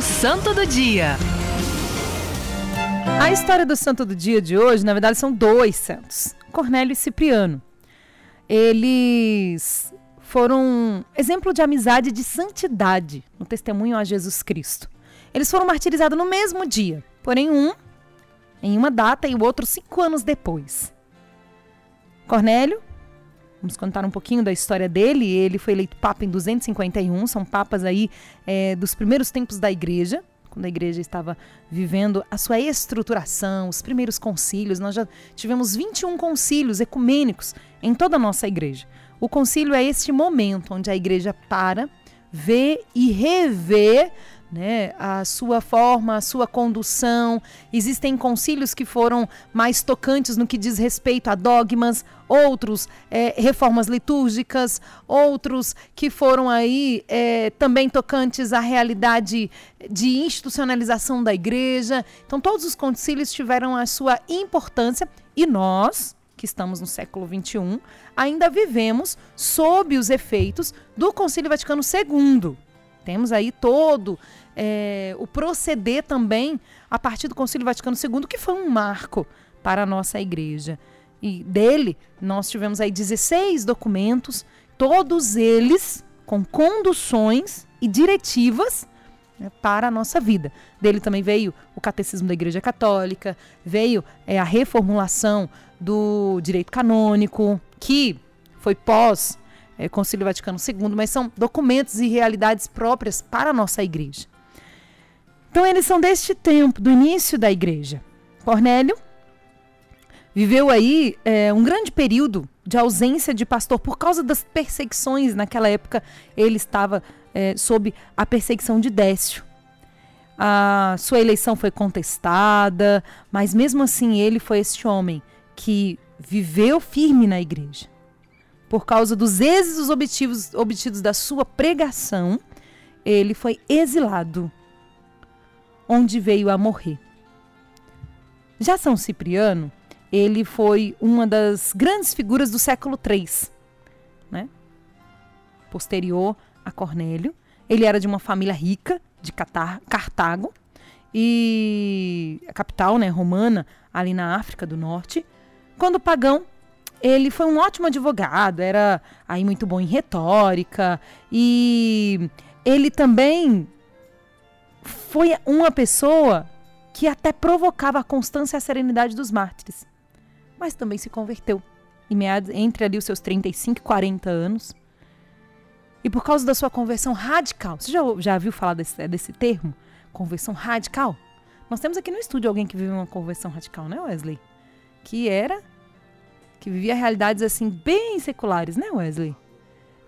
O Santo do Dia. A história do santo do dia de hoje, na verdade, são dois santos: Cornélio e Cipriano. Eles foram exemplo de amizade e de santidade no testemunho a Jesus Cristo. Eles foram martirizados no mesmo dia, porém um em uma data e o outro cinco anos depois. Cornélio, vamos contar um pouquinho da história dele. Ele foi eleito papa em 251, são papas aí é, dos primeiros tempos da igreja quando a igreja estava vivendo a sua estruturação, os primeiros concílios. Nós já tivemos 21 concílios ecumênicos em toda a nossa igreja. O concílio é este momento onde a igreja para, vê e revê né, a sua forma, a sua condução. Existem concílios que foram mais tocantes no que diz respeito a dogmas, outros é, reformas litúrgicas, outros que foram aí é, também tocantes à realidade de institucionalização da igreja. Então, todos os concílios tiveram a sua importância e nós, que estamos no século XXI, ainda vivemos sob os efeitos do Concílio Vaticano II. Temos aí todo é, o proceder também a partir do Concílio Vaticano II, que foi um marco para a nossa igreja. E dele nós tivemos aí 16 documentos, todos eles com conduções e diretivas né, para a nossa vida. Dele também veio o Catecismo da Igreja Católica, veio é, a reformulação do direito canônico, que foi pós é, Concílio Vaticano II, mas são documentos e realidades próprias para a nossa igreja. Então, eles são deste tempo, do início da igreja. Cornélio viveu aí é, um grande período de ausência de pastor por causa das perseguições. Naquela época, ele estava é, sob a perseguição de Décio. A sua eleição foi contestada, mas mesmo assim ele foi este homem que viveu firme na igreja. Por causa dos êxitos obtidos, obtidos da sua pregação, ele foi exilado onde veio a morrer. Já São Cipriano, ele foi uma das grandes figuras do século III, né? posterior a Cornélio. Ele era de uma família rica de Catar Cartago e a capital, né, romana, ali na África do Norte. Quando pagão, ele foi um ótimo advogado, era aí muito bom em retórica e ele também foi uma pessoa que até provocava a constância e a serenidade dos mártires, mas também se converteu meados, entre ali os seus 35 e 40 anos. E por causa da sua conversão radical, você já, já viu falar desse, desse termo? Conversão radical? Nós temos aqui no estúdio alguém que vive uma conversão radical, né, Wesley? Que era. Que vivia realidades assim, bem seculares, né, Wesley?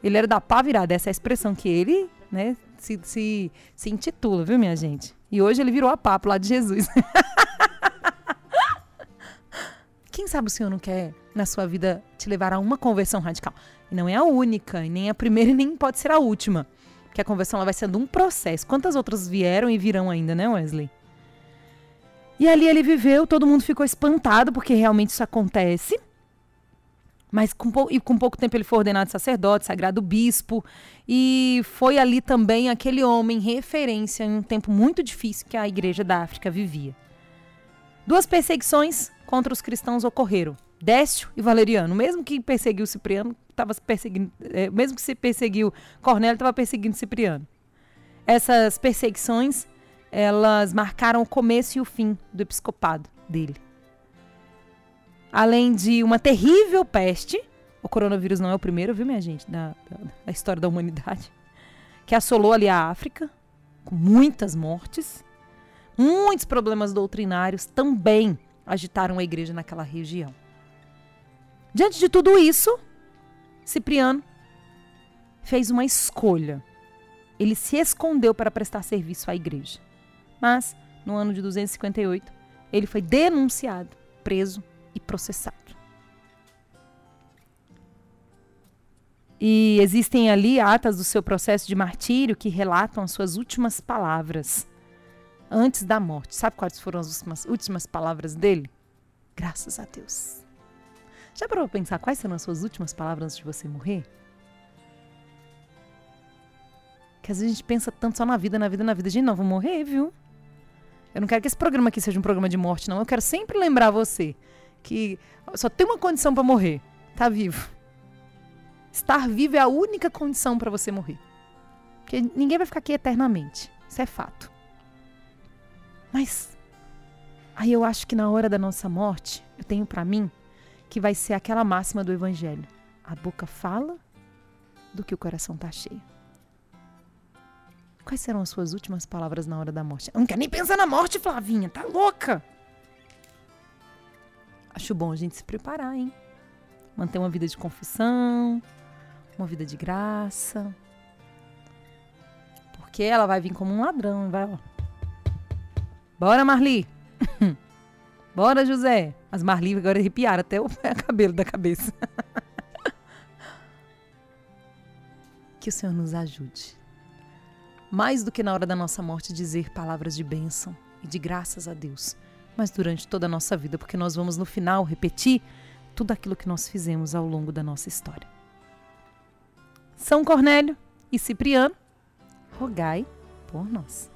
Ele era da pá virada, essa é a expressão que ele, né, se, se, se intitula, viu, minha gente? E hoje ele virou a papo lá de Jesus. Quem sabe o Senhor não quer, na sua vida, te levar a uma conversão radical? E não é a única, e nem a primeira, e nem pode ser a última. Porque a conversão ela vai sendo um processo. Quantas outras vieram e virão ainda, né, Wesley? E ali ele viveu, todo mundo ficou espantado, porque realmente isso acontece. Mas com, e com pouco tempo ele foi ordenado sacerdote, sagrado bispo. E foi ali também aquele homem referência em um tempo muito difícil que a igreja da África vivia. Duas perseguições contra os cristãos ocorreram. Décio e Valeriano. Mesmo que perseguiu Cipriano, estava perseguindo. É, mesmo que se perseguiu Cornélio, estava perseguindo Cipriano. Essas perseguições elas marcaram o começo e o fim do episcopado dele além de uma terrível peste. O coronavírus não é o primeiro, viu, minha gente, da, da, da história da humanidade. Que assolou ali a África, com muitas mortes. Muitos problemas doutrinários também agitaram a igreja naquela região. Diante de tudo isso, Cipriano fez uma escolha. Ele se escondeu para prestar serviço à igreja. Mas, no ano de 258, ele foi denunciado, preso e processado. E existem ali atas do seu processo de martírio que relatam as suas últimas palavras antes da morte. Sabe quais foram as últimas, últimas palavras dele? Graças a Deus. Já parou para pensar quais serão as suas últimas palavras antes de você morrer? Que às vezes a gente pensa tanto só na vida, na vida, na vida. Gente, não, vou morrer, viu? Eu não quero que esse programa aqui seja um programa de morte, não. Eu quero sempre lembrar você que só tem uma condição para morrer: tá vivo. Estar vivo é a única condição para você morrer. Porque ninguém vai ficar aqui eternamente. Isso é fato. Mas aí eu acho que na hora da nossa morte, eu tenho para mim que vai ser aquela máxima do evangelho. A boca fala do que o coração tá cheio. Quais serão as suas últimas palavras na hora da morte? Eu não quero nem pensar na morte, Flavinha, tá louca? Acho bom a gente se preparar, hein? Manter uma vida de confissão, uma vida de graça. Porque ela vai vir como um ladrão, vai, ó. Bora, Marli! Bora, José! As Marli agora arrepiaram até o cabelo da cabeça. que o Senhor nos ajude. Mais do que na hora da nossa morte dizer palavras de bênção e de graças a Deus, mas durante toda a nossa vida, porque nós vamos no final repetir tudo aquilo que nós fizemos ao longo da nossa história. São Cornélio e Cipriano, rogai por nós.